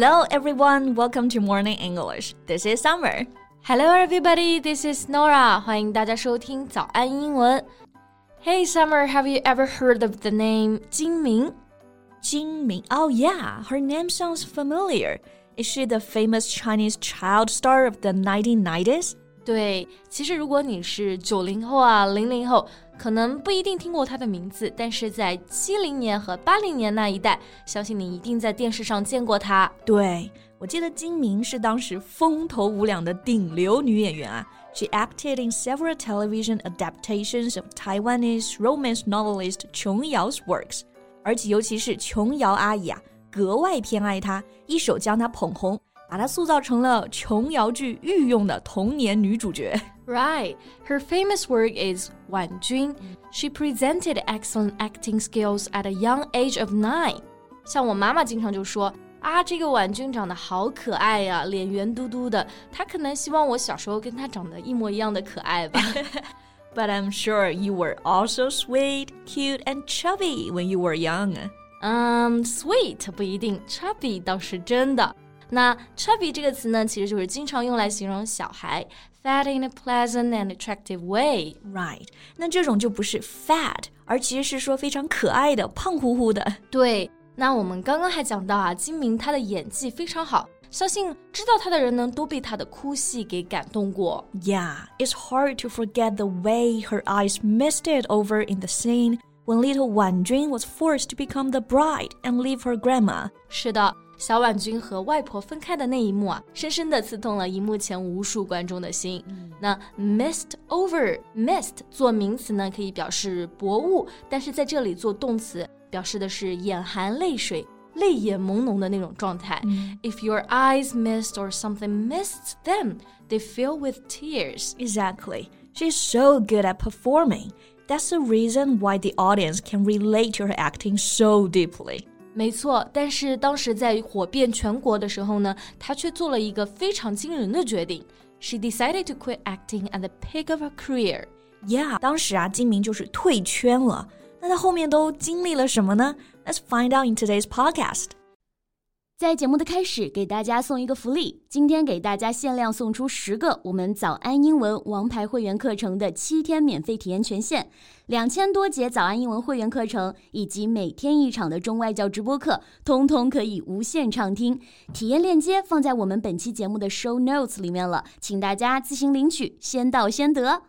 Hello, everyone. Welcome to Morning English. This is Summer. Hello, everybody. This is Norah. 欢迎大家收听早安英文。Hey, Summer. Have you ever heard of the name Jing Ming? Jing Ming. Oh, yeah, her name sounds familiar. Is she the famous Chinese child star of the 1990s? 对，其实如果你是九零后啊，零零后。可能不一定听过她的名字，但是在七零年和八零年那一代，相信你一定在电视上见过她。对，我记得金明是当时风头无两的顶流女演员啊。She acted in several television adaptations of Taiwanese romance novelist 琼瑶 's works，而且尤其是琼瑶阿姨啊，格外偏爱她，一手将她捧红。把她塑造成了琼瑶剧御用的童年女主角。Right. Her famous work is Wan Jun. She presented excellent acting skills at a young age of nine. 像我妈妈经常就说啊，这个婉君长得好可爱呀、啊，脸圆嘟嘟的。她可能希望我小时候跟她长得一模一样的可爱吧。But I'm sure you were also sweet, cute, and chubby when you were young. 嗯、um,，sweet 不一定，chubby 倒是真的。 那 chubby 这个词呢，其实就是经常用来形容小孩。Fat in a pleasant and attractive way, right？那这种就不是 fat，而其实是说非常可爱的、胖乎乎的。对，那我们刚刚还讲到啊，金铭他的演技非常好。相信知道他的人呢，都被他的哭戏给感动过。Yeah, it's hard to forget the way her eyes misted over in the scene when little Wan Jun was forced to become the bride and leave her grandma. 是的，小婉君和外婆分开的那一幕啊，深深的刺痛了荧幕前无数观众的心。嗯、那 mist over mist 做名词呢，可以表示薄雾，但是在这里做动词，表示的是眼含泪水。泪眼朦胧的那种状态。If your eyes mist or something mists them, they fill with tears. Exactly. She's so good at performing. That's the reason why the audience can relate to her acting so deeply. 没错，但是当时在火遍全国的时候呢，他却做了一个非常惊人的决定。She decided to quit acting at the peak of her career. Yeah，当时啊，金明就是退圈了。那他后面都经历了什么呢？Let's find out in today's podcast. 在节目的开始，给大家送一个福利。今天给大家限量送出十个我们早安英文王牌会员课程的七天免费体验权限，两千多节早安英文会员课程以及每天一场的中外教直播课，通通可以无限畅听。体验链接放在我们本期节目的 show notes 里面了，请大家自行领取，先到先得。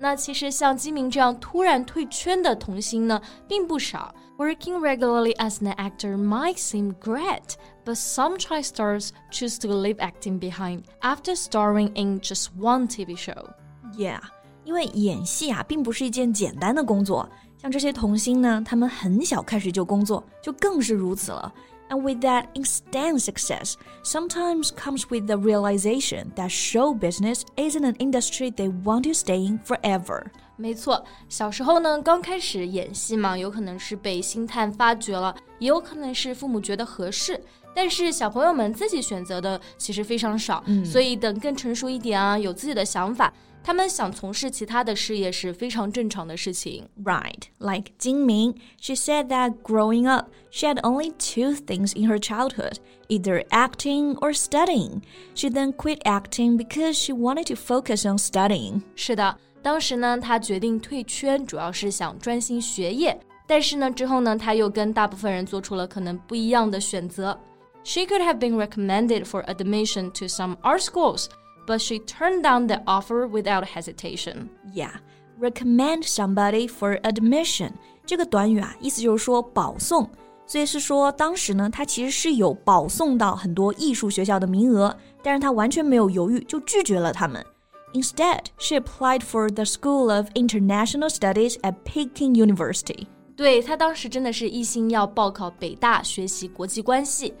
那其实像金明这样突然退圈的童星呢，并不少。Working regularly as an actor might seem great, but some child stars choose to leave acting behind after starring in just one TV show. Yeah，因为演戏啊，并不是一件简单的工作。像这些童星呢，他们很小开始就工作，就更是如此了。 And with that instant success, sometimes comes with the realization that show business isn't an industry they want to stay in forever. 没错，小时候呢，刚开始演戏嘛，有可能是被星探发掘了，也有可能是父母觉得合适。但是小朋友们自己选择的其实非常少，嗯、所以等更成熟一点啊，有自己的想法， 他们想从事其他的事业是非常正常的事情。Right, like Jing Ming, she said that growing up, she had only two things in her childhood, either acting or studying. She then quit acting because she wanted to focus on studying. 是的。当时呢，他决定退圈，主要是想专心学业。但是呢，之后呢，他又跟大部分人做出了可能不一样的选择。She could have been recommended for admission to some art schools, but she turned down the offer without hesitation. Yeah, recommend somebody for admission 这个短语啊，意思就是说保送，所以是说当时呢，他其实是有保送到很多艺术学校的名额，但是他完全没有犹豫，就拒绝了他们。Instead, she applied for the School of International Studies at Peking University. 对她当时真的是一心要报考北大学习国际关系。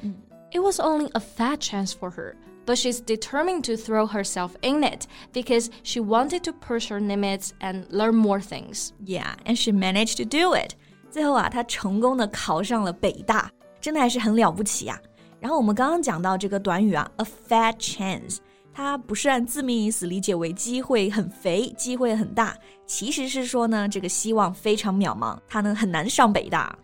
It was only a fat chance for her, but she's determined to throw herself in it because she wanted to push her limits and learn more things. Yeah, and she managed to do it. 最后啊，她成功的考上了北大，真的还是很了不起呀、啊。然后我们刚刚讲到这个短语啊，a fat chance。它不是按字面意思理解为机会很肥、机会很大，其实是说呢，这个希望非常渺茫，它呢很难上北大。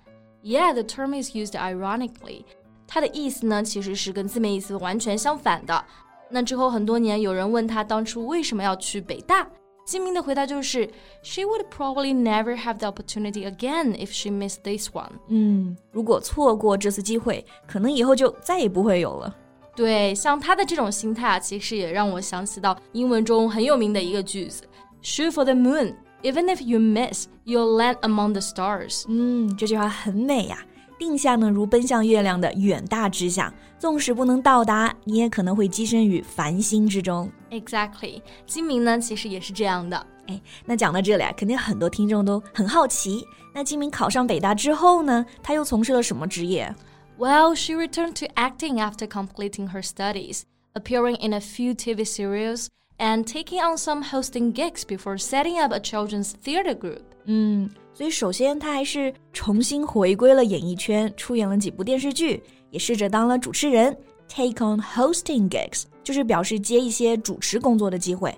Yeah, the term is used ironically. 它的意思呢其实是跟字面意思完全相反的。那之后很多年，有人问他当初为什么要去北大，金明的回答就是：She would probably never have the opportunity again if she missed this one。嗯，如果错过这次机会，可能以后就再也不会有了。对，像他的这种心态啊，其实也让我想起到英文中很有名的一个句子：Shoot for the moon。Even if you miss, you'll land among the stars。嗯，这句话很美呀。定下呢如奔向月亮的远大志向，纵使不能到达，你也可能会跻身于繁星之中。Exactly，金铭呢其实也是这样的。哎，那讲到这里啊，肯定很多听众都很好奇，那金铭考上北大之后呢，他又从事了什么职业？Well, she returned to acting after completing her studies, appearing in a few TV series. And taking on some hosting gigs before setting up a children's theater group. 嗯，所以首先他还是重新回归了演艺圈，出演了几部电视剧，也试着当了主持人，take on hosting gigs，就是表示接一些主持工作的机会。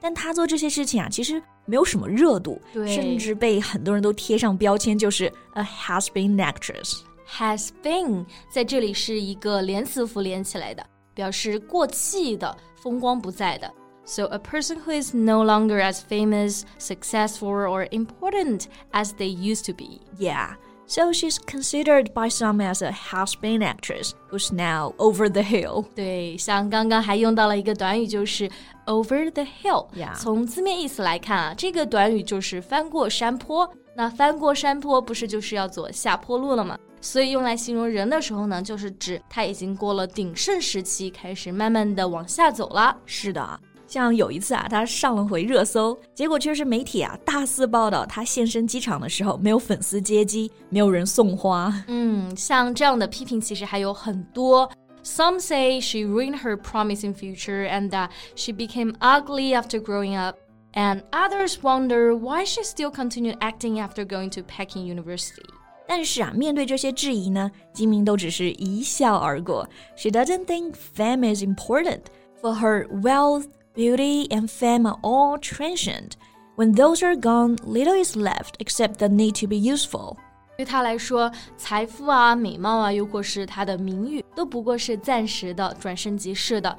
但他做这些事情啊，其实没有什么热度，甚至被很多人都贴上标签，就是 a has been actress。has been 在这里是一个连词符连起来的，表示过气的、风光不再的。So, a person who is no longer as famous, successful, or important as they used to be. Yeah. So she's considered by some as a has-been actress who's now over the hill. 对，像刚刚还用到了一个短语，就是 over the hill。Yeah. 从字面意思来看啊，这个短语就是翻过山坡。那翻过山坡不是就是要走下坡路了吗？所以用来形容人的时候呢，就是指他已经过了鼎盛时期，开始慢慢的往下走了。是的。 像有一次啊，他上了回热搜，结果却是媒体啊大肆报道他现身机场的时候没有粉丝接机，没有人送花。嗯，像这样的批评其实还有很多。Some say she ruined her promising future and that she became ugly after growing up. And others wonder why she still continued acting after going to Peking University. 但是啊，面对这些质疑呢，金铭都只是一笑而过。She doesn't think fame is important for her wealth beauty, and fame are all transient. When those are gone, little is left except the need to be useful. 对他来说，财富啊、美貌啊，又或是他的名誉，都不过是暂时的、转瞬即逝的。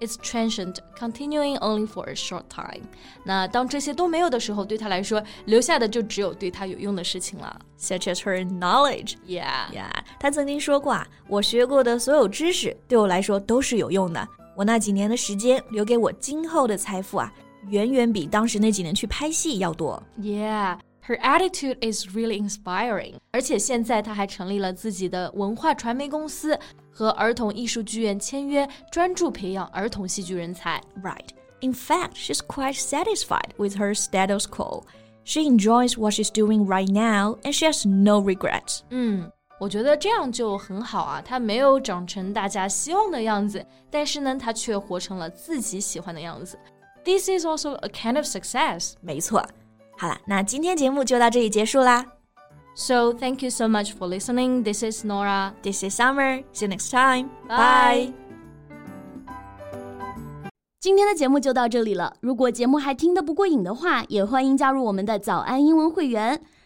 It's transient, continuing only for a short time. 那当这些都没有的时候，对他来说，留下的就只有对他有用的事情了，such as her knowledge. Yeah, yeah. 他曾经说过啊，我学过的所有知识，对我来说都是有用的。 我那几年的时间留给我今后的财富啊，远远比当时那几年去拍戏要多。Yeah, her attitude is really inspiring. 而且现在她还成立了自己的文化传媒公司，和儿童艺术剧院签约，专注培养儿童戏剧人才。Right. In fact, she's quite satisfied with her status quo. She enjoys what she's doing right now, and she has no regrets. 嗯。 我觉得这样就很好啊，他没有长成大家希望的样子，但是呢，他却活成了自己喜欢的样子。This is also a kind of success。没错，好了，那今天节目就到这里结束啦。So thank you so much for listening. This is Norah. This is Summer. See you next time. Bye. 今天的节目就到这里了。如果节目还听得不过瘾的话，也欢迎加入我们的早安英文会员。